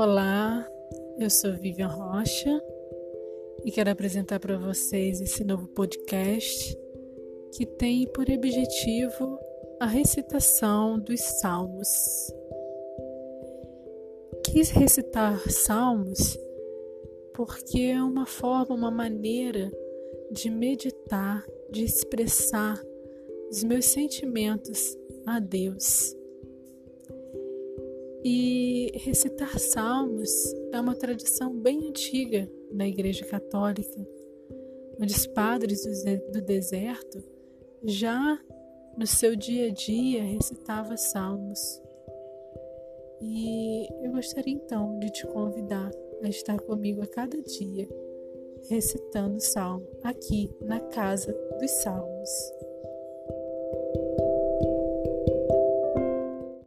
Olá, eu sou Vivian Rocha e quero apresentar para vocês esse novo podcast que tem por objetivo a recitação dos salmos. Quis recitar salmos porque é uma forma, uma maneira de meditar, de expressar os meus sentimentos a Deus. E recitar salmos é uma tradição bem antiga na Igreja Católica, onde os padres do deserto já no seu dia a dia recitava salmos. E eu gostaria então de te convidar a estar comigo a cada dia recitando salmo aqui na casa dos salmos.